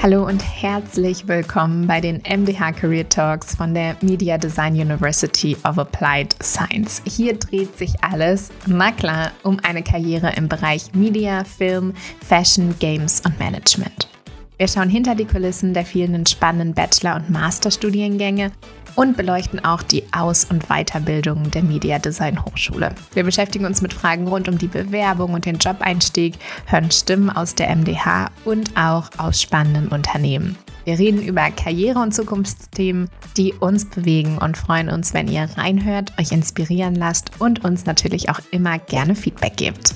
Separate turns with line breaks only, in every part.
Hallo und herzlich willkommen bei den MDH Career Talks von der Media Design University of Applied Science. Hier dreht sich alles, na klar, um eine Karriere im Bereich Media, Film, Fashion, Games und Management. Wir schauen hinter die Kulissen der vielen spannenden Bachelor- und Masterstudiengänge und beleuchten auch die Aus- und Weiterbildung der Media Design Hochschule. Wir beschäftigen uns mit Fragen rund um die Bewerbung und den Jobeinstieg, hören Stimmen aus der MDH und auch aus spannenden Unternehmen. Wir reden über Karriere- und Zukunftsthemen, die uns bewegen und freuen uns, wenn ihr reinhört, euch inspirieren lasst und uns natürlich auch immer gerne Feedback gebt.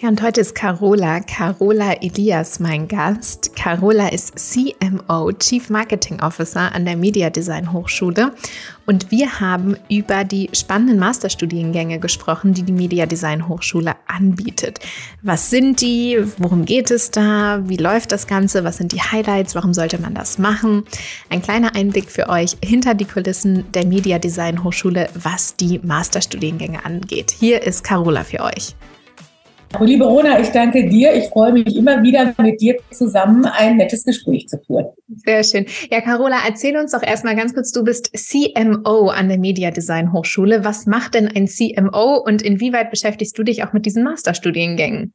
Ja, und heute ist Carola, Carola Elias mein Gast. Carola ist CMO, Chief Marketing Officer an der Media Design Hochschule. Und wir haben über die spannenden Masterstudiengänge gesprochen, die die Media Design Hochschule anbietet. Was sind die? Worum geht es da? Wie läuft das Ganze? Was sind die Highlights? Warum sollte man das machen? Ein kleiner Einblick für euch hinter die Kulissen der Media Design Hochschule, was die Masterstudiengänge angeht. Hier ist Carola für euch.
Liebe Rona, ich danke dir. Ich freue mich immer wieder mit dir zusammen ein nettes Gespräch zu führen.
Sehr schön. Ja, Carola, erzähl uns doch erstmal ganz kurz, du bist CMO an der Media Design Hochschule. Was macht denn ein CMO und inwieweit beschäftigst du dich auch mit diesen Masterstudiengängen?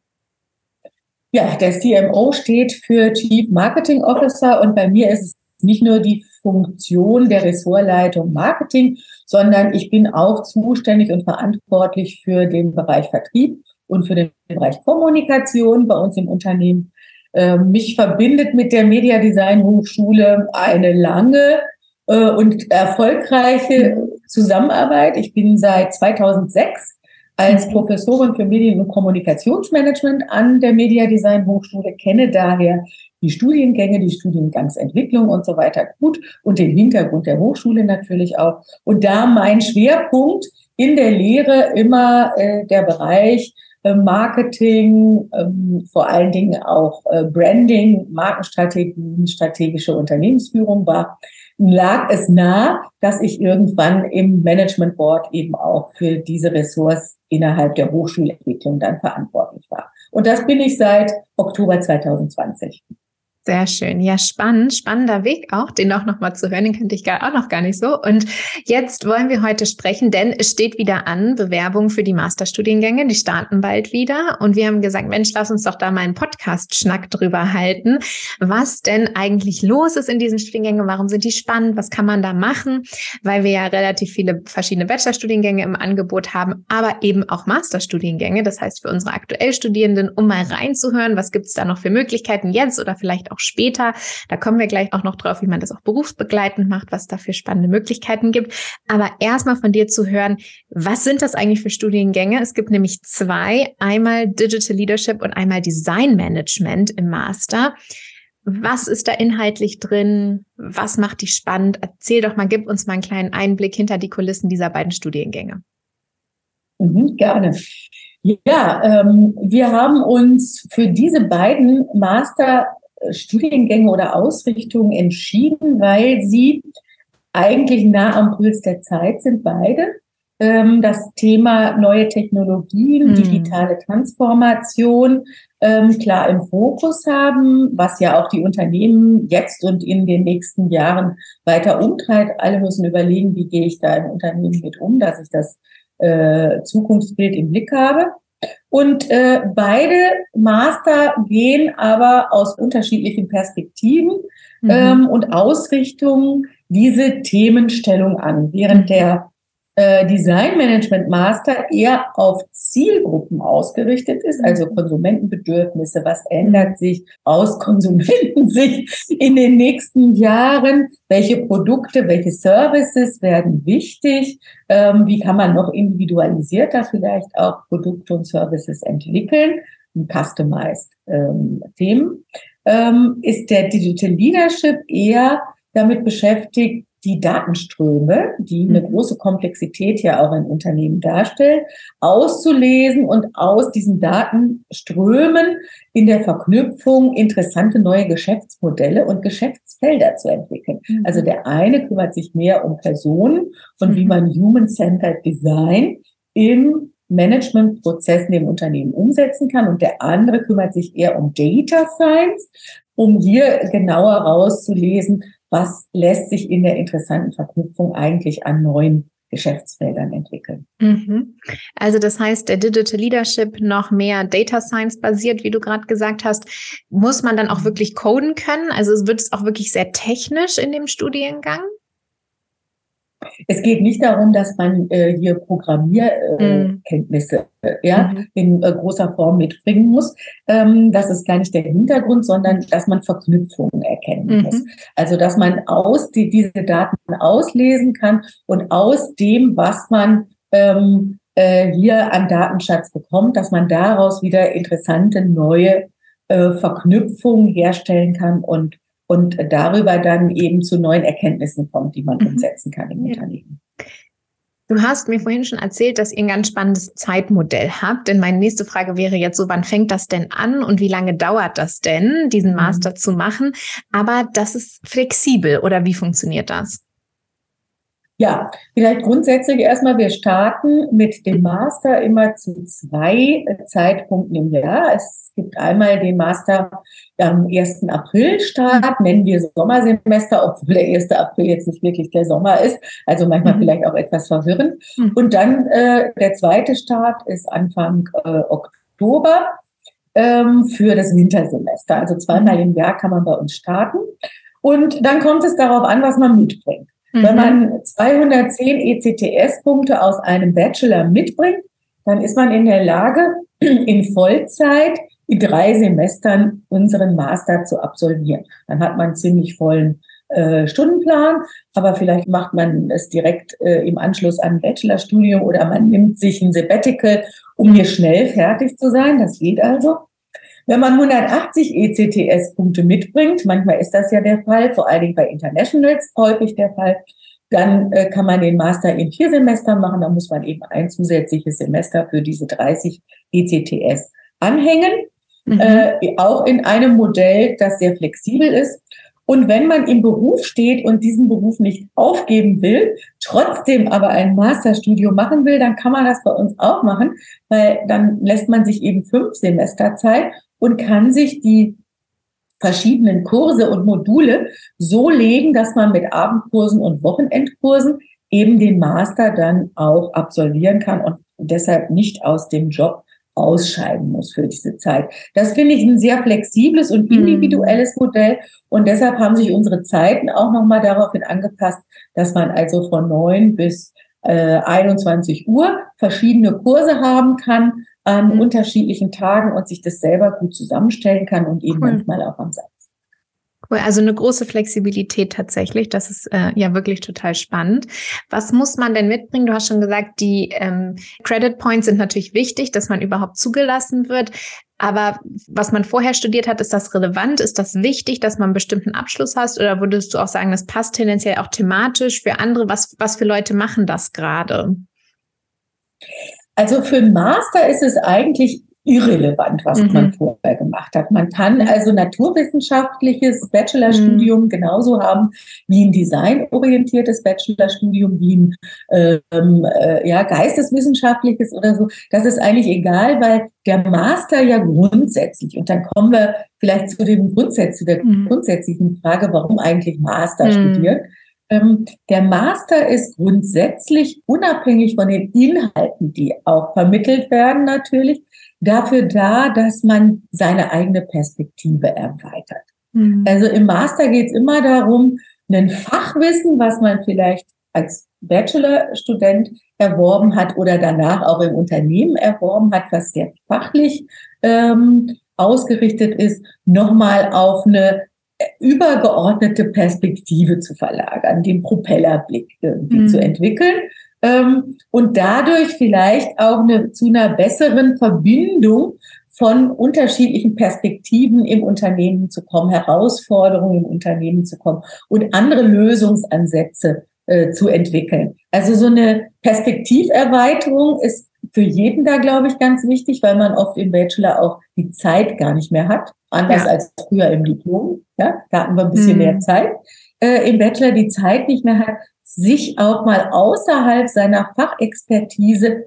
Ja, der CMO steht für Chief Marketing Officer und bei mir ist es nicht nur die Funktion der Ressortleitung Marketing, sondern ich bin auch zuständig und verantwortlich für den Bereich Vertrieb und für den Bereich Kommunikation bei uns im Unternehmen. Ähm, mich verbindet mit der Media Design Hochschule eine lange äh, und erfolgreiche Zusammenarbeit. Ich bin seit 2006 als Professorin für Medien- und Kommunikationsmanagement an der Media Design Hochschule, kenne daher die Studiengänge, die Studiengangsentwicklung und so weiter gut und den Hintergrund der Hochschule natürlich auch. Und da mein Schwerpunkt in der Lehre immer äh, der Bereich Marketing, ähm, vor allen Dingen auch äh, Branding, Markenstrategien, strategische Unternehmensführung war, lag es nah, dass ich irgendwann im Management Board eben auch für diese Ressorts innerhalb der Hochschulentwicklung dann verantwortlich war. Und das bin ich seit Oktober 2020.
Sehr schön. Ja, spannend, spannender Weg auch, den auch nochmal zu hören, den könnte ich gar, auch noch gar nicht so. Und jetzt wollen wir heute sprechen, denn es steht wieder an, Bewerbung für die Masterstudiengänge, die starten bald wieder. Und wir haben gesagt, Mensch, lass uns doch da mal einen Podcast-Schnack drüber halten, was denn eigentlich los ist in diesen Studiengängen, warum sind die spannend, was kann man da machen, weil wir ja relativ viele verschiedene Bachelorstudiengänge im Angebot haben, aber eben auch Masterstudiengänge. Das heißt, für unsere aktuell Studierenden, um mal reinzuhören, was gibt es da noch für Möglichkeiten jetzt oder vielleicht auch später. Da kommen wir gleich auch noch drauf, wie man das auch berufsbegleitend macht, was da für spannende Möglichkeiten gibt. Aber erstmal von dir zu hören, was sind das eigentlich für Studiengänge? Es gibt nämlich zwei, einmal Digital Leadership und einmal Design Management im Master. Was ist da inhaltlich drin? Was macht die spannend? Erzähl doch mal, gib uns mal einen kleinen Einblick hinter die Kulissen dieser beiden Studiengänge.
Mhm, gerne. Ja, ähm, wir haben uns für diese beiden Master Studiengänge oder Ausrichtungen entschieden, weil sie eigentlich nah am Puls der Zeit sind, beide. Ähm, das Thema neue Technologien, hm. digitale Transformation ähm, klar im Fokus haben, was ja auch die Unternehmen jetzt und in den nächsten Jahren weiter umtreibt. Alle müssen überlegen, wie gehe ich da im Unternehmen mit um, dass ich das äh, Zukunftsbild im Blick habe. Und äh, beide Master gehen aber aus unterschiedlichen Perspektiven mhm. ähm, und Ausrichtungen diese Themenstellung an. Während mhm. der äh, Design Management Master eher auf Zielgruppen ausgerichtet ist, also mhm. Konsumentenbedürfnisse, was ändert sich aus Konsumentensicht in den nächsten Jahren, welche Produkte, welche Services werden wichtig, ähm, wie kann man noch individualisierter vielleicht auch Produkte und Services entwickeln, customized ähm, Themen, ähm, ist der Digital Leadership eher damit beschäftigt, die Datenströme, die eine mhm. große Komplexität ja auch in Unternehmen darstellen, auszulesen und aus diesen Datenströmen in der Verknüpfung interessante neue Geschäftsmodelle und Geschäftsfelder zu entwickeln. Mhm. Also der eine kümmert sich mehr um Personen und wie mhm. man Human-Centered Design im Managementprozessen im Unternehmen umsetzen kann. Und der andere kümmert sich eher um Data Science, um hier genauer rauszulesen, was lässt sich in der interessanten Verknüpfung eigentlich an neuen Geschäftsfeldern entwickeln.
Mhm. Also das heißt, der Digital Leadership noch mehr Data Science basiert, wie du gerade gesagt hast, muss man dann auch wirklich coden können? Also wird es auch wirklich sehr technisch in dem Studiengang?
Es geht nicht darum, dass man äh, hier Programmierkenntnisse äh, mhm. ja, mhm. in äh, großer Form mitbringen muss. Ähm, das ist gar nicht der Hintergrund, sondern dass man Verknüpfungen erkennen mhm. muss. Also dass man aus die, diese Daten auslesen kann und aus dem, was man ähm, äh, hier an Datenschatz bekommt, dass man daraus wieder interessante neue äh, Verknüpfungen herstellen kann und und darüber dann eben zu neuen Erkenntnissen kommt, die man mhm. umsetzen kann im ja. Unternehmen.
Du hast mir vorhin schon erzählt, dass ihr ein ganz spannendes Zeitmodell habt. Denn meine nächste Frage wäre jetzt so, wann fängt das denn an und wie lange dauert das denn, diesen mhm. Master mhm. zu machen? Aber das ist flexibel oder wie funktioniert das?
Ja, vielleicht grundsätzlich erstmal, wir starten mit dem Master immer zu zwei Zeitpunkten im Jahr. Es gibt einmal den Master am 1. April Start, nennen wir Sommersemester, obwohl der 1. April jetzt nicht wirklich der Sommer ist, also manchmal mhm. vielleicht auch etwas verwirrend. Mhm. Und dann äh, der zweite Start ist Anfang äh, Oktober ähm, für das Wintersemester. Also zweimal im Jahr kann man bei uns starten. Und dann kommt es darauf an, was man mitbringt. Mhm. Wenn man 210 ECTS-Punkte aus einem Bachelor mitbringt, dann ist man in der Lage, in Vollzeit in drei Semestern unseren Master zu absolvieren. Dann hat man einen ziemlich vollen äh, Stundenplan, aber vielleicht macht man es direkt äh, im Anschluss an ein Bachelorstudium oder man nimmt sich ein Sabbatical, um hier schnell fertig zu sein. Das geht also. Wenn man 180 ECTS-Punkte mitbringt, manchmal ist das ja der Fall, vor allen Dingen bei Internationals häufig der Fall, dann äh, kann man den Master in vier Semestern machen. Da muss man eben ein zusätzliches Semester für diese 30 ECTS anhängen. Mhm. Äh, auch in einem Modell, das sehr flexibel ist. Und wenn man im Beruf steht und diesen Beruf nicht aufgeben will, trotzdem aber ein Masterstudium machen will, dann kann man das bei uns auch machen, weil dann lässt man sich eben fünf Semester Zeit und kann sich die verschiedenen Kurse und Module so legen, dass man mit Abendkursen und Wochenendkursen eben den Master dann auch absolvieren kann und deshalb nicht aus dem Job ausscheiden muss für diese Zeit. Das finde ich ein sehr flexibles und mhm. individuelles Modell und deshalb haben sich unsere Zeiten auch nochmal daraufhin angepasst, dass man also von neun bis äh, 21 Uhr verschiedene Kurse haben kann an mhm. unterschiedlichen Tagen und sich das selber gut zusammenstellen kann und eben cool. manchmal auch am Satz.
Cool, also eine große Flexibilität tatsächlich. Das ist äh, ja wirklich total spannend. Was muss man denn mitbringen? Du hast schon gesagt, die ähm, Credit Points sind natürlich wichtig, dass man überhaupt zugelassen wird. Aber was man vorher studiert hat, ist das relevant? Ist das wichtig, dass man einen bestimmten Abschluss hast? Oder würdest du auch sagen, das passt tendenziell auch thematisch für andere? Was, was für Leute machen das gerade?
Also für einen Master ist es eigentlich irrelevant, was mhm. man vorher gemacht hat. Man kann also naturwissenschaftliches Bachelorstudium mhm. genauso haben wie ein designorientiertes Bachelorstudium, wie ein ähm, äh, ja, geisteswissenschaftliches oder so. Das ist eigentlich egal, weil der Master ja grundsätzlich, und dann kommen wir vielleicht zu dem Grundsatz, zu der mhm. grundsätzlichen Frage, warum eigentlich Master mhm. studieren der Master ist grundsätzlich unabhängig von den Inhalten, die auch vermittelt werden natürlich, dafür da, dass man seine eigene Perspektive erweitert. Mhm. Also im Master geht es immer darum, ein Fachwissen, was man vielleicht als Bachelorstudent erworben hat oder danach auch im Unternehmen erworben hat, was sehr fachlich ähm, ausgerichtet ist, nochmal auf eine übergeordnete Perspektive zu verlagern, den Propellerblick irgendwie mhm. zu entwickeln ähm, und dadurch vielleicht auch eine, zu einer besseren Verbindung von unterschiedlichen Perspektiven im Unternehmen zu kommen, Herausforderungen im Unternehmen zu kommen und andere Lösungsansätze äh, zu entwickeln. Also so eine Perspektiverweiterung ist für jeden da, glaube ich, ganz wichtig, weil man oft im Bachelor auch die Zeit gar nicht mehr hat, anders ja. als früher im Diplom. Ja, da hatten wir ein bisschen mhm. mehr Zeit. Äh, Im Bachelor die Zeit nicht mehr hat, sich auch mal außerhalb seiner Fachexpertise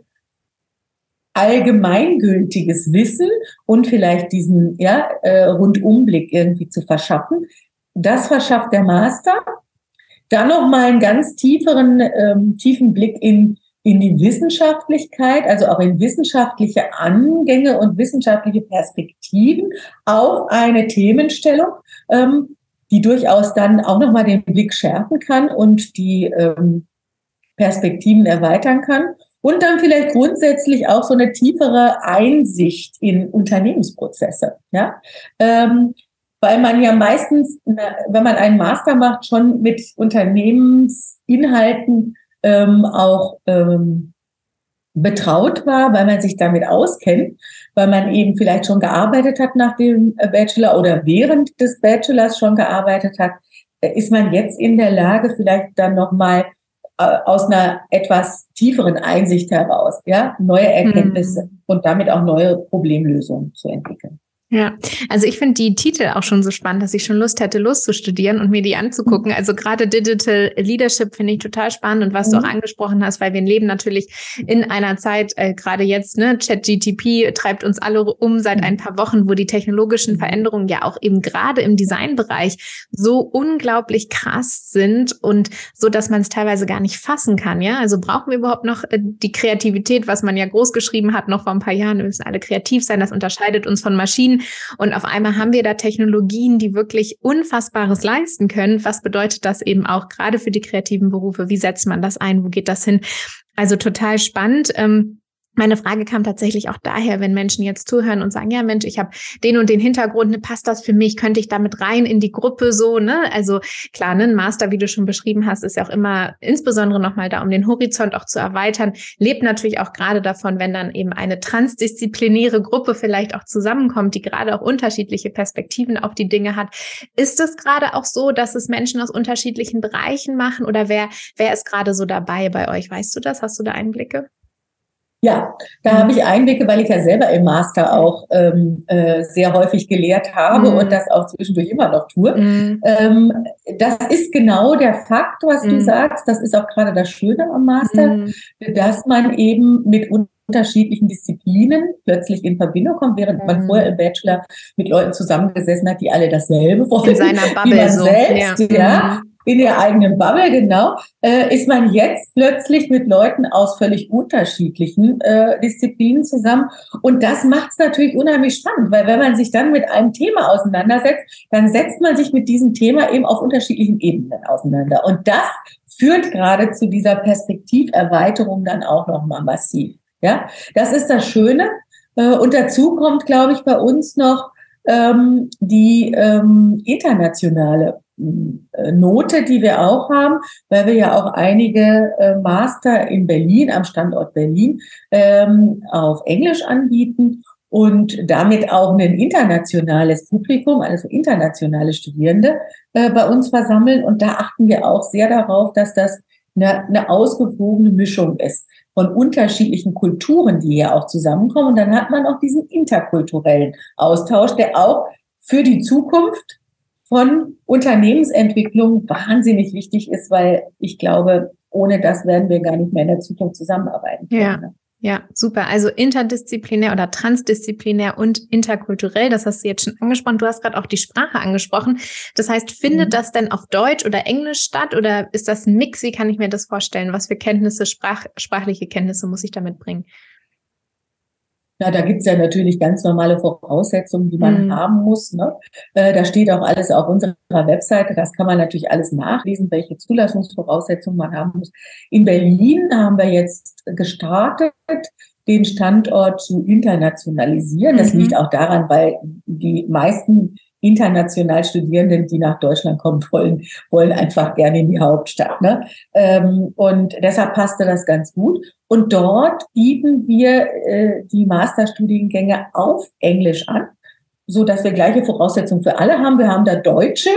allgemeingültiges Wissen und vielleicht diesen ja, äh, Rundumblick irgendwie zu verschaffen. Das verschafft der Master. Dann noch mal einen ganz tieferen, ähm, tiefen Blick in, in die Wissenschaftlichkeit, also auch in wissenschaftliche Angänge und wissenschaftliche Perspektiven auf eine Themenstellung, ähm, die durchaus dann auch noch mal den Blick schärfen kann und die ähm, Perspektiven erweitern kann und dann vielleicht grundsätzlich auch so eine tiefere Einsicht in Unternehmensprozesse. Ja, ähm, weil man ja meistens, wenn man einen Master macht, schon mit Unternehmensinhalten ähm, auch ähm, betraut war, weil man sich damit auskennt, weil man eben vielleicht schon gearbeitet hat nach dem Bachelor oder während des Bachelors schon gearbeitet hat, äh, ist man jetzt in der Lage, vielleicht dann nochmal äh, aus einer etwas tieferen Einsicht heraus, ja, neue Erkenntnisse hm. und damit auch neue Problemlösungen zu entwickeln.
Ja, also ich finde die Titel auch schon so spannend, dass ich schon Lust hätte, loszustudieren und mir die anzugucken. Also gerade Digital Leadership finde ich total spannend und was mhm. du auch angesprochen hast, weil wir leben natürlich in einer Zeit, äh, gerade jetzt, ne, ChatGTP treibt uns alle um seit ein paar Wochen, wo die technologischen mhm. Veränderungen ja auch eben gerade im Designbereich so unglaublich krass sind und so, dass man es teilweise gar nicht fassen kann. Ja, also brauchen wir überhaupt noch äh, die Kreativität, was man ja groß geschrieben hat, noch vor ein paar Jahren. Wir müssen alle kreativ sein. Das unterscheidet uns von Maschinen. Und auf einmal haben wir da Technologien, die wirklich Unfassbares leisten können. Was bedeutet das eben auch gerade für die kreativen Berufe? Wie setzt man das ein? Wo geht das hin? Also total spannend. Ähm, meine Frage kam tatsächlich auch daher, wenn Menschen jetzt zuhören und sagen, ja Mensch, ich habe den und den Hintergrund, ne, passt das für mich? Könnte ich damit rein in die Gruppe so, ne? Also klar, ne, ein Master, wie du schon beschrieben hast, ist ja auch immer insbesondere nochmal da, um den Horizont auch zu erweitern, lebt natürlich auch gerade davon, wenn dann eben eine transdisziplinäre Gruppe vielleicht auch zusammenkommt, die gerade auch unterschiedliche Perspektiven auf die Dinge hat. Ist es gerade auch so, dass es Menschen aus unterschiedlichen Bereichen machen oder wer, wer ist gerade so dabei bei euch? Weißt du das? Hast du da Einblicke?
Ja, da mhm. habe ich Einblicke, weil ich ja selber im Master auch ähm, äh, sehr häufig gelehrt habe mhm. und das auch zwischendurch immer noch tue. Mhm. Ähm, das ist genau der Fakt, was du mhm. sagst. Das ist auch gerade das Schöne am Master, mhm. dass man eben mit unterschiedlichen Disziplinen plötzlich in Verbindung kommt, während man mhm. vorher im Bachelor mit Leuten zusammengesessen hat, die alle dasselbe
wollen. In seiner Bubble so.
Selbst, ja. ja in der eigenen Bubble, genau, äh, ist man jetzt plötzlich mit Leuten aus völlig unterschiedlichen äh, Disziplinen zusammen. Und das macht es natürlich unheimlich spannend, weil wenn man sich dann mit einem Thema auseinandersetzt, dann setzt man sich mit diesem Thema eben auf unterschiedlichen Ebenen auseinander. Und das führt gerade zu dieser Perspektiverweiterung dann auch nochmal massiv. Ja, das ist das Schöne. Äh, und dazu kommt, glaube ich, bei uns noch ähm, die ähm, internationale Note, die wir auch haben, weil wir ja auch einige äh, Master in Berlin, am Standort Berlin, ähm, auf Englisch anbieten und damit auch ein internationales Publikum, also internationale Studierende äh, bei uns versammeln. Und da achten wir auch sehr darauf, dass das eine, eine ausgewogene Mischung ist von unterschiedlichen Kulturen, die hier auch zusammenkommen. Und dann hat man auch diesen interkulturellen Austausch, der auch für die Zukunft von Unternehmensentwicklung wahnsinnig wichtig ist, weil ich glaube, ohne das werden wir gar nicht mehr in der Zukunft zusammenarbeiten
können. Ja. Ne? Ja, super. Also interdisziplinär oder transdisziplinär und interkulturell, das hast du jetzt schon angesprochen. Du hast gerade auch die Sprache angesprochen. Das heißt, findet mhm. das denn auf Deutsch oder Englisch statt oder ist das ein Mix? Wie kann ich mir das vorstellen? Was für Kenntnisse, Sprach, sprachliche Kenntnisse muss ich damit bringen?
Na, da gibt's ja natürlich ganz normale Voraussetzungen, die man mhm. haben muss. Ne? Äh, da steht auch alles auf unserer Webseite. Das kann man natürlich alles nachlesen, welche Zulassungsvoraussetzungen man haben muss. In Berlin haben wir jetzt gestartet, den Standort zu internationalisieren. Das mhm. liegt auch daran, weil die meisten international Studierenden, die nach Deutschland kommen wollen, wollen einfach gerne in die Hauptstadt. Ne? Ähm, und deshalb passte das ganz gut. Und dort bieten wir äh, die Masterstudiengänge auf Englisch an, so dass wir gleiche Voraussetzungen für alle haben. Wir haben da Deutsche,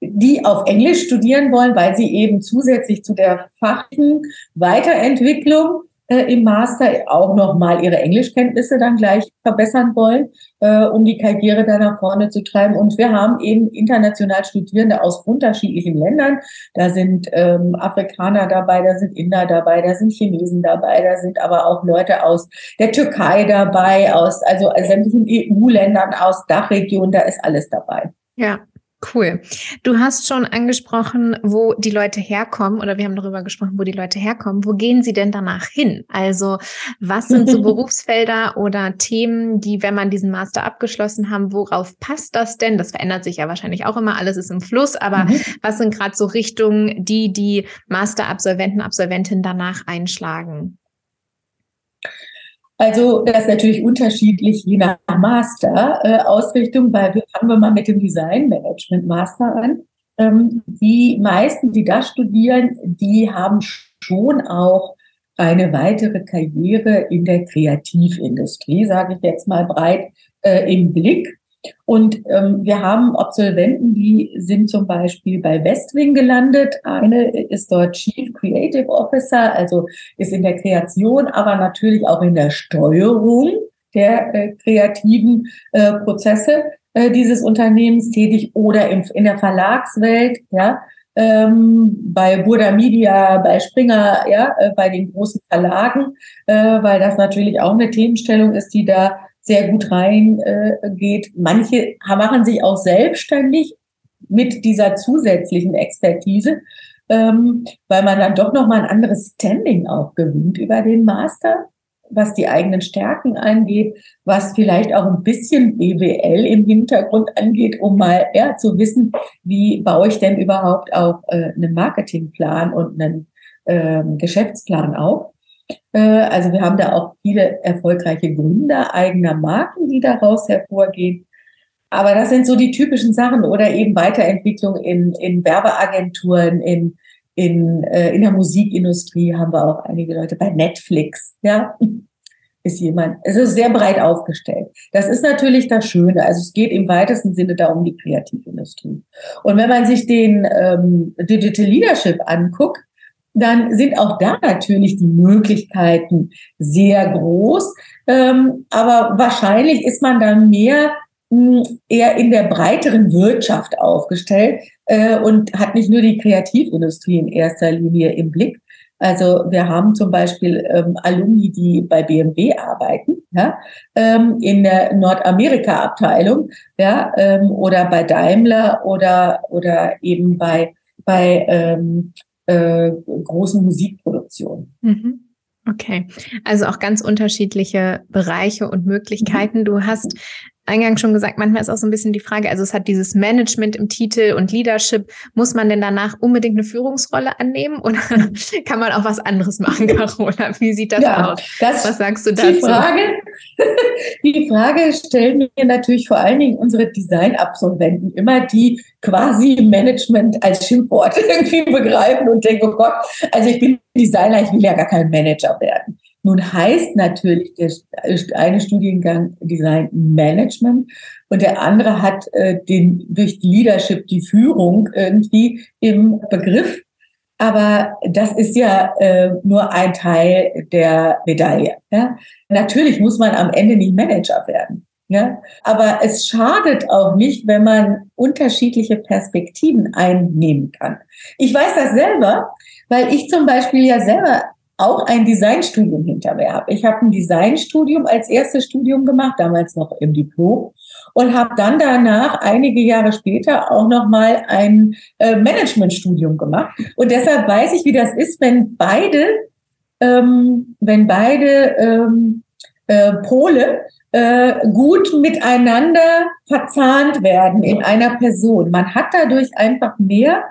die auf Englisch studieren wollen, weil sie eben zusätzlich zu der fachlichen Weiterentwicklung äh, im Master auch nochmal ihre Englischkenntnisse dann gleich verbessern wollen, äh, um die Karriere da nach vorne zu treiben. Und wir haben eben international Studierende aus unterschiedlichen Ländern. Da sind ähm, Afrikaner dabei, da sind Inder dabei, da sind Chinesen dabei, da sind aber auch Leute aus der Türkei dabei, aus also sämtlichen EU-Ländern, aus Dachregionen, da ist alles dabei.
Ja, Cool. Du hast schon angesprochen, wo die Leute herkommen, oder wir haben darüber gesprochen, wo die Leute herkommen. Wo gehen sie denn danach hin? Also, was sind so Berufsfelder oder Themen, die, wenn man diesen Master abgeschlossen haben, worauf passt das denn? Das verändert sich ja wahrscheinlich auch immer, alles ist im Fluss, aber mhm. was sind gerade so Richtungen, die die Masterabsolventen, Absolventinnen danach einschlagen?
Also das ist natürlich unterschiedlich je nach Master-Ausrichtung, äh, weil wir fangen wir mal mit dem Design Management Master an. Ähm, die meisten, die das studieren, die haben schon auch eine weitere Karriere in der Kreativindustrie, sage ich jetzt mal breit äh, im Blick. Und ähm, wir haben Absolventen, die sind zum Beispiel bei Westwing gelandet. Eine ist dort Chief Creative Officer, also ist in der Kreation, aber natürlich auch in der Steuerung der äh, kreativen äh, Prozesse äh, dieses Unternehmens tätig oder im, in der Verlagswelt, ja, ähm, bei Burda Media, bei Springer, ja, äh, bei den großen Verlagen, äh, weil das natürlich auch eine Themenstellung ist, die da sehr gut reingeht. Äh, Manche machen sich auch selbstständig mit dieser zusätzlichen Expertise, ähm, weil man dann doch noch mal ein anderes Standing auch gewinnt über den Master, was die eigenen Stärken angeht, was vielleicht auch ein bisschen BWL im Hintergrund angeht, um mal ja, zu wissen, wie baue ich denn überhaupt auch äh, einen Marketingplan und einen ähm, Geschäftsplan auf. Äh, also wir haben da auch viele erfolgreiche Gründer eigener Marken, die daraus hervorgehen. Aber das sind so die typischen Sachen oder eben Weiterentwicklung in, in Werbeagenturen, in, in, äh, in der Musikindustrie haben wir auch einige Leute bei Netflix, ja, ist jemand, es ist sehr breit aufgestellt. Das ist natürlich das Schöne. Also es geht im weitesten Sinne da um die Kreativindustrie. Und wenn man sich den ähm, Digital Leadership anguckt, dann sind auch da natürlich die Möglichkeiten sehr groß. Ähm, aber wahrscheinlich ist man dann mehr mh, hm, eher in der breiteren Wirtschaft aufgestellt äh, und hat nicht nur die Kreativindustrie in erster Linie im Blick. Also wir haben zum Beispiel ähm, Alumni, die bei BMW arbeiten, ja, ähm, in der Nordamerika-Abteilung, ja, ähm, oder bei Daimler oder oder eben bei bei ähm, äh, großen Musikproduktionen. Mhm.
Okay, also auch ganz unterschiedliche Bereiche und Möglichkeiten. Mhm. Du hast eingangs schon gesagt, manchmal ist auch so ein bisschen die Frage, also es hat dieses Management im Titel und Leadership. Muss man denn danach unbedingt eine Führungsrolle annehmen oder kann man auch was anderes machen, Carola? Wie sieht das ja, aus?
Das was sagst du dazu? Die Frage, die Frage stellen mir natürlich vor allen Dingen unsere Design-Absolventen immer, die quasi Management als Schimpfwort irgendwie begreifen und denken, oh Gott, also ich bin Designer, ich will ja gar kein Manager werden. Nun heißt natürlich der eine Studiengang Design Management und der andere hat äh, den durch Leadership die Führung irgendwie im Begriff. Aber das ist ja äh, nur ein Teil der Medaille. Ja? Natürlich muss man am Ende nicht Manager werden. Ja? Aber es schadet auch nicht, wenn man unterschiedliche Perspektiven einnehmen kann. Ich weiß das selber, weil ich zum Beispiel ja selber auch ein Designstudium hinter mir habe. Ich habe ein Designstudium als erstes Studium gemacht, damals noch im Diplom und habe dann danach einige Jahre später auch noch mal ein äh, Managementstudium gemacht und deshalb weiß ich, wie das ist, wenn beide ähm, wenn beide ähm, äh, Pole äh, gut miteinander verzahnt werden in einer Person. Man hat dadurch einfach mehr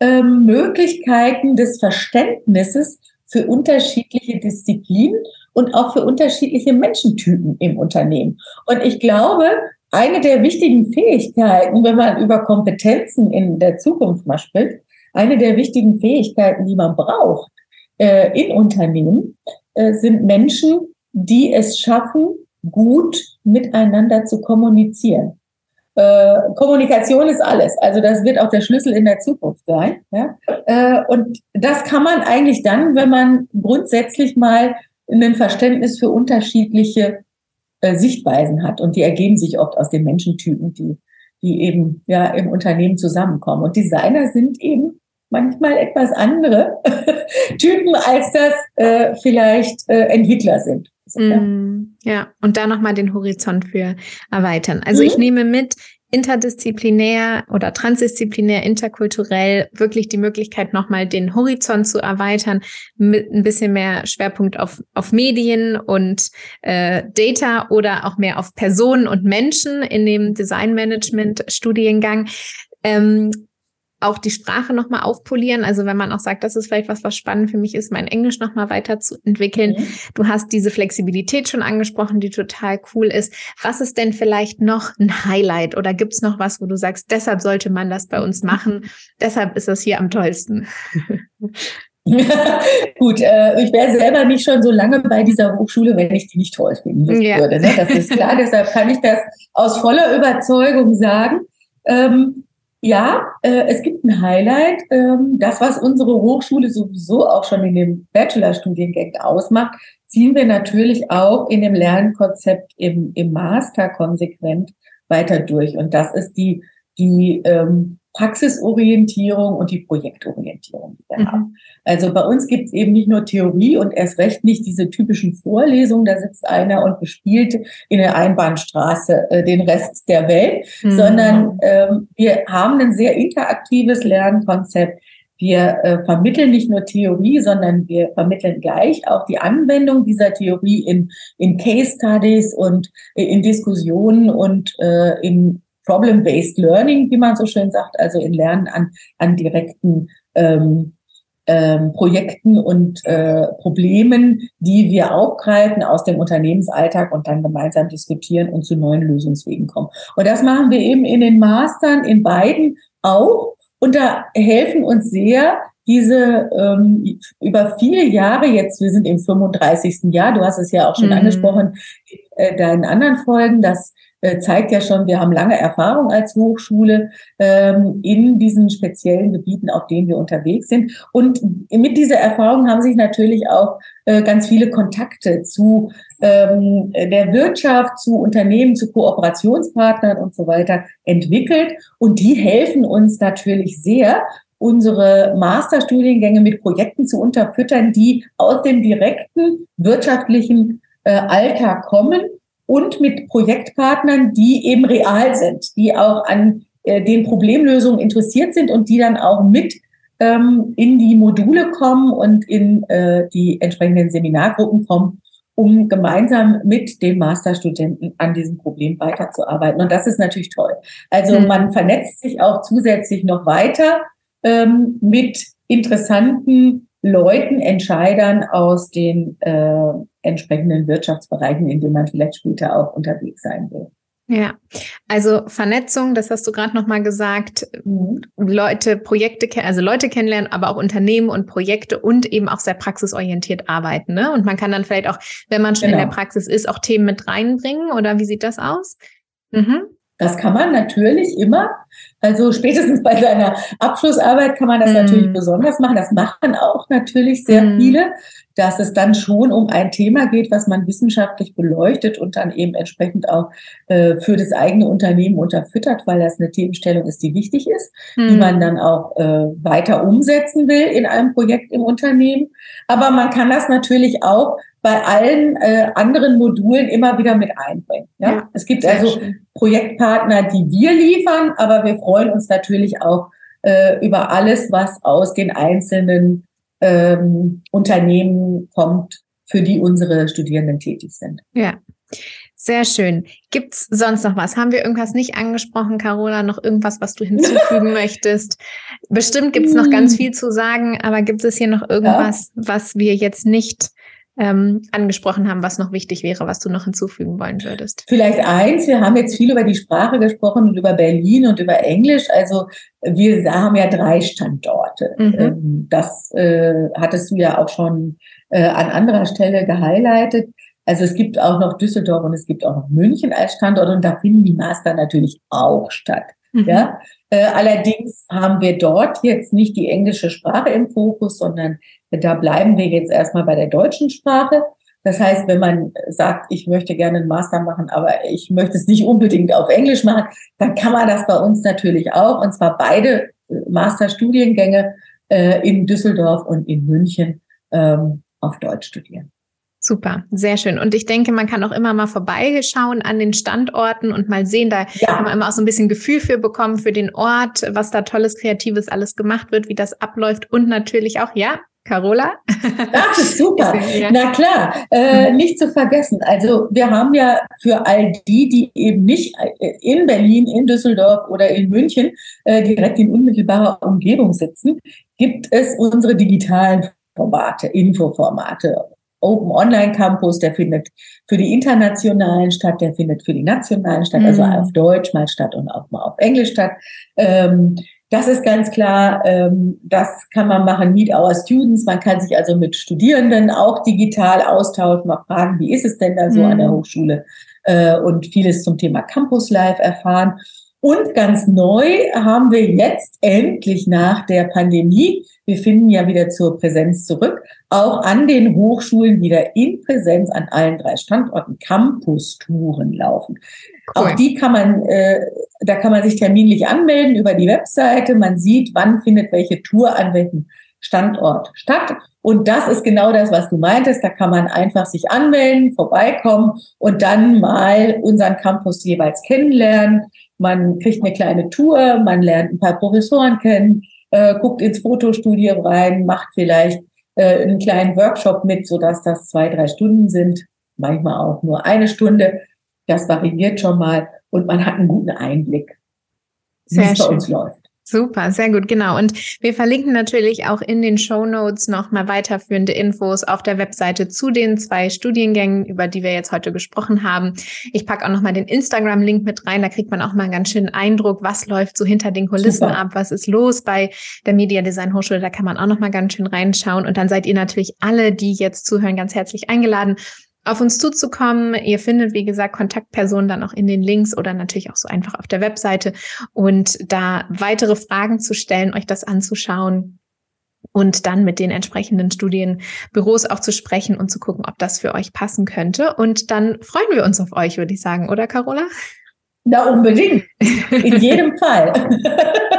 ähm, Möglichkeiten des Verständnisses für unterschiedliche Disziplinen und auch für unterschiedliche Menschentypen im Unternehmen. Und ich glaube, eine der wichtigen Fähigkeiten, wenn man über Kompetenzen in der Zukunft mal spricht, eine der wichtigen Fähigkeiten, die man braucht äh, in Unternehmen, äh, sind Menschen, die es schaffen, gut miteinander zu kommunizieren. Äh, Kommunikation ist alles. Also das wird auch der Schlüssel in der Zukunft sein. Ja? Äh, und das kann man eigentlich dann, wenn man grundsätzlich mal ein Verständnis für unterschiedliche äh, Sichtweisen hat. Und die ergeben sich oft aus den Menschentypen, die, die eben ja im Unternehmen zusammenkommen. Und Designer sind eben manchmal etwas andere Typen, als das äh, vielleicht äh, Entwickler sind.
Mm, ja, und da nochmal den Horizont für erweitern. Also mhm. ich nehme mit, interdisziplinär oder transdisziplinär, interkulturell wirklich die Möglichkeit, nochmal den Horizont zu erweitern, mit ein bisschen mehr Schwerpunkt auf, auf Medien und äh, Data oder auch mehr auf Personen und Menschen in dem Designmanagement-Studiengang. Ähm, auch die Sprache nochmal aufpolieren. Also wenn man auch sagt, das ist vielleicht was, was spannend für mich ist, mein Englisch nochmal weiterzuentwickeln. Mhm. Du hast diese Flexibilität schon angesprochen, die total cool ist. Was ist denn vielleicht noch ein Highlight oder gibt es noch was, wo du sagst, deshalb sollte man das bei uns machen? Deshalb ist das hier am tollsten.
Gut, äh, ich wäre selber nicht schon so lange bei dieser Hochschule, wenn ich die nicht toll finden ja. würde. Ne? Das ist klar, deshalb kann ich das aus voller Überzeugung sagen. Ähm, ja, äh, es gibt ein Highlight. Ähm, das, was unsere Hochschule sowieso auch schon in den Bachelorstudiengängen ausmacht, ziehen wir natürlich auch in dem Lernkonzept im, im Master konsequent weiter durch. Und das ist die, die ähm, Praxisorientierung und die Projektorientierung, die wir mhm. haben. Also bei uns gibt es eben nicht nur Theorie und erst recht nicht diese typischen Vorlesungen, da sitzt einer und bespielt in der Einbahnstraße äh, den Rest der Welt, mhm. sondern ähm, wir haben ein sehr interaktives Lernkonzept. Wir äh, vermitteln nicht nur Theorie, sondern wir vermitteln gleich auch die Anwendung dieser Theorie in, in Case Studies und äh, in Diskussionen und äh, in Problem-Based Learning, wie man so schön sagt, also in Lernen an, an direkten ähm, ähm, Projekten und äh, Problemen, die wir aufgreifen aus dem Unternehmensalltag und dann gemeinsam diskutieren und zu neuen Lösungswegen kommen. Und das machen wir eben in den Mastern, in beiden auch. Und da helfen uns sehr diese ähm, über viele Jahre jetzt, wir sind im 35. Jahr, du hast es ja auch schon mhm. angesprochen in äh, deinen anderen Folgen, dass zeigt ja schon, wir haben lange Erfahrung als Hochschule ähm, in diesen speziellen Gebieten, auf denen wir unterwegs sind. Und mit dieser Erfahrung haben sich natürlich auch äh, ganz viele Kontakte zu ähm, der Wirtschaft, zu Unternehmen, zu Kooperationspartnern und so weiter entwickelt. Und die helfen uns natürlich sehr, unsere Masterstudiengänge mit Projekten zu unterfüttern, die aus dem direkten wirtschaftlichen äh, Alltag kommen und mit Projektpartnern, die eben real sind, die auch an äh, den Problemlösungen interessiert sind und die dann auch mit ähm, in die Module kommen und in äh, die entsprechenden Seminargruppen kommen, um gemeinsam mit den Masterstudenten an diesem Problem weiterzuarbeiten. Und das ist natürlich toll. Also mhm. man vernetzt sich auch zusätzlich noch weiter ähm, mit interessanten Leuten, Entscheidern aus den äh, entsprechenden Wirtschaftsbereichen, in denen man vielleicht später auch unterwegs sein will.
Ja, also Vernetzung, das hast du gerade nochmal gesagt, mhm. Leute, Projekte, also Leute kennenlernen, aber auch Unternehmen und Projekte und eben auch sehr praxisorientiert arbeiten. Ne? Und man kann dann vielleicht auch, wenn man schon genau. in der Praxis ist, auch Themen mit reinbringen oder wie sieht das aus?
Mhm. Das kann man natürlich immer. Also spätestens bei seiner Abschlussarbeit kann man das mm. natürlich besonders machen. Das machen auch natürlich sehr mm. viele, dass es dann schon um ein Thema geht, was man wissenschaftlich beleuchtet und dann eben entsprechend auch äh, für das eigene Unternehmen unterfüttert, weil das eine Themenstellung ist, die wichtig ist, mm. die man dann auch äh, weiter umsetzen will in einem Projekt im Unternehmen. Aber man kann das natürlich auch bei allen äh, anderen Modulen immer wieder mit einbringen. Ja? ja es gibt also schön. Projektpartner, die wir liefern, aber wir freuen uns natürlich auch äh, über alles, was aus den einzelnen ähm, Unternehmen kommt, für die unsere Studierenden tätig sind.
Ja. Sehr schön. Gibt's sonst noch was? Haben wir irgendwas nicht angesprochen, Carola? Noch irgendwas, was du hinzufügen möchtest? Bestimmt gibt's noch ganz hm. viel zu sagen, aber gibt es hier noch irgendwas, ja. was wir jetzt nicht ähm, angesprochen haben, was noch wichtig wäre, was du noch hinzufügen wollen würdest?
Vielleicht eins, wir haben jetzt viel über die Sprache gesprochen und über Berlin und über Englisch. Also wir haben ja drei Standorte. Mhm. Ähm, das äh, hattest du ja auch schon äh, an anderer Stelle gehighlightet. Also es gibt auch noch Düsseldorf und es gibt auch noch München als Standort und da finden die Master natürlich auch statt. Mhm. Ja, äh, allerdings haben wir dort jetzt nicht die englische Sprache im Fokus, sondern da bleiben wir jetzt erstmal bei der deutschen Sprache. Das heißt, wenn man sagt, ich möchte gerne einen Master machen, aber ich möchte es nicht unbedingt auf Englisch machen, dann kann man das bei uns natürlich auch. Und zwar beide äh, Masterstudiengänge äh, in Düsseldorf und in München ähm, auf Deutsch studieren.
Super, sehr schön. Und ich denke, man kann auch immer mal vorbeischauen an den Standorten und mal sehen, da ja. kann man immer auch so ein bisschen Gefühl für bekommen, für den Ort, was da tolles, kreatives alles gemacht wird, wie das abläuft und natürlich auch, ja, Carola?
Das ist super. Na klar, äh, mhm. nicht zu vergessen. Also wir haben ja für all die, die eben nicht äh, in Berlin, in Düsseldorf oder in München äh, direkt in unmittelbarer Umgebung sitzen, gibt es unsere digitalen Formate, Infoformate. Open Online Campus, der findet für die internationalen statt, der findet für die nationalen statt, also mhm. also auf Deutsch mal statt und auch mal auf Englisch statt. Ähm, das ist ganz klar, ähm, das kann man machen, Meet Our Students. Man kann sich also mit Studierenden auch digital austauschen, mal fragen, wie ist es denn da so mhm. an der mhm. Hochschule äh, und vieles zum Thema Campus Live erfahren. Und ganz neu haben wir jetzt endlich nach der Pandemie, wir finden ja wieder zur Präsenz zurück, auch an den Hochschulen wieder in Präsenz an allen drei Standorten Campus-Touren laufen. Cool. Auch die kann man, äh, da kann man sich terminlich anmelden über die Webseite. Man sieht, wann findet welche Tour an welchem Standort statt. Und das ist genau das, was du meintest. Da kann man einfach sich anmelden, vorbeikommen und dann mal unseren Campus jeweils kennenlernen man kriegt eine kleine Tour, man lernt ein paar Professoren kennen, äh, guckt ins Fotostudio rein, macht vielleicht äh, einen kleinen Workshop mit, sodass das zwei, drei Stunden sind, manchmal auch nur eine Stunde. Das variiert schon mal und man hat einen guten Einblick,
wie es bei uns läuft. Super, sehr gut, genau. Und wir verlinken natürlich auch in den Show Notes nochmal weiterführende Infos auf der Webseite zu den zwei Studiengängen, über die wir jetzt heute gesprochen haben. Ich packe auch nochmal den Instagram-Link mit rein, da kriegt man auch mal einen ganz schönen Eindruck, was läuft so hinter den Kulissen Super. ab, was ist los bei der Media Design Hochschule, da kann man auch nochmal ganz schön reinschauen. Und dann seid ihr natürlich alle, die jetzt zuhören, ganz herzlich eingeladen, auf uns zuzukommen. Ihr findet, wie gesagt, Kontaktpersonen dann auch in den Links oder natürlich auch so einfach auf der Webseite und da weitere Fragen zu stellen, euch das anzuschauen und dann mit den entsprechenden Studienbüros auch zu sprechen und zu gucken, ob das für euch passen könnte. Und dann freuen wir uns auf euch, würde ich sagen, oder Carola?
Na, unbedingt. In jedem Fall.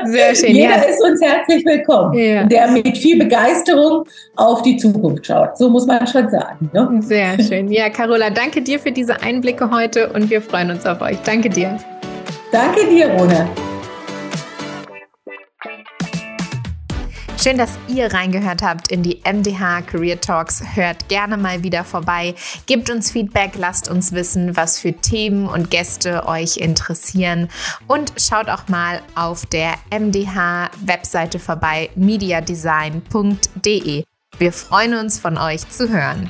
Sehr schön.
Jeder ja. ist uns herzlich willkommen, ja. der mit viel Begeisterung auf die Zukunft schaut. So muss man schon sagen.
Ne? Sehr schön. Ja, Carola, danke dir für diese Einblicke heute und wir freuen uns auf euch. Danke dir.
Danke dir, Rona.
Schön, dass ihr reingehört habt in die MDH Career Talks. Hört gerne mal wieder vorbei. Gebt uns Feedback, lasst uns wissen, was für Themen und Gäste euch interessieren. Und schaut auch mal auf der MDH-Webseite vorbei, mediadesign.de. Wir freuen uns, von euch zu hören.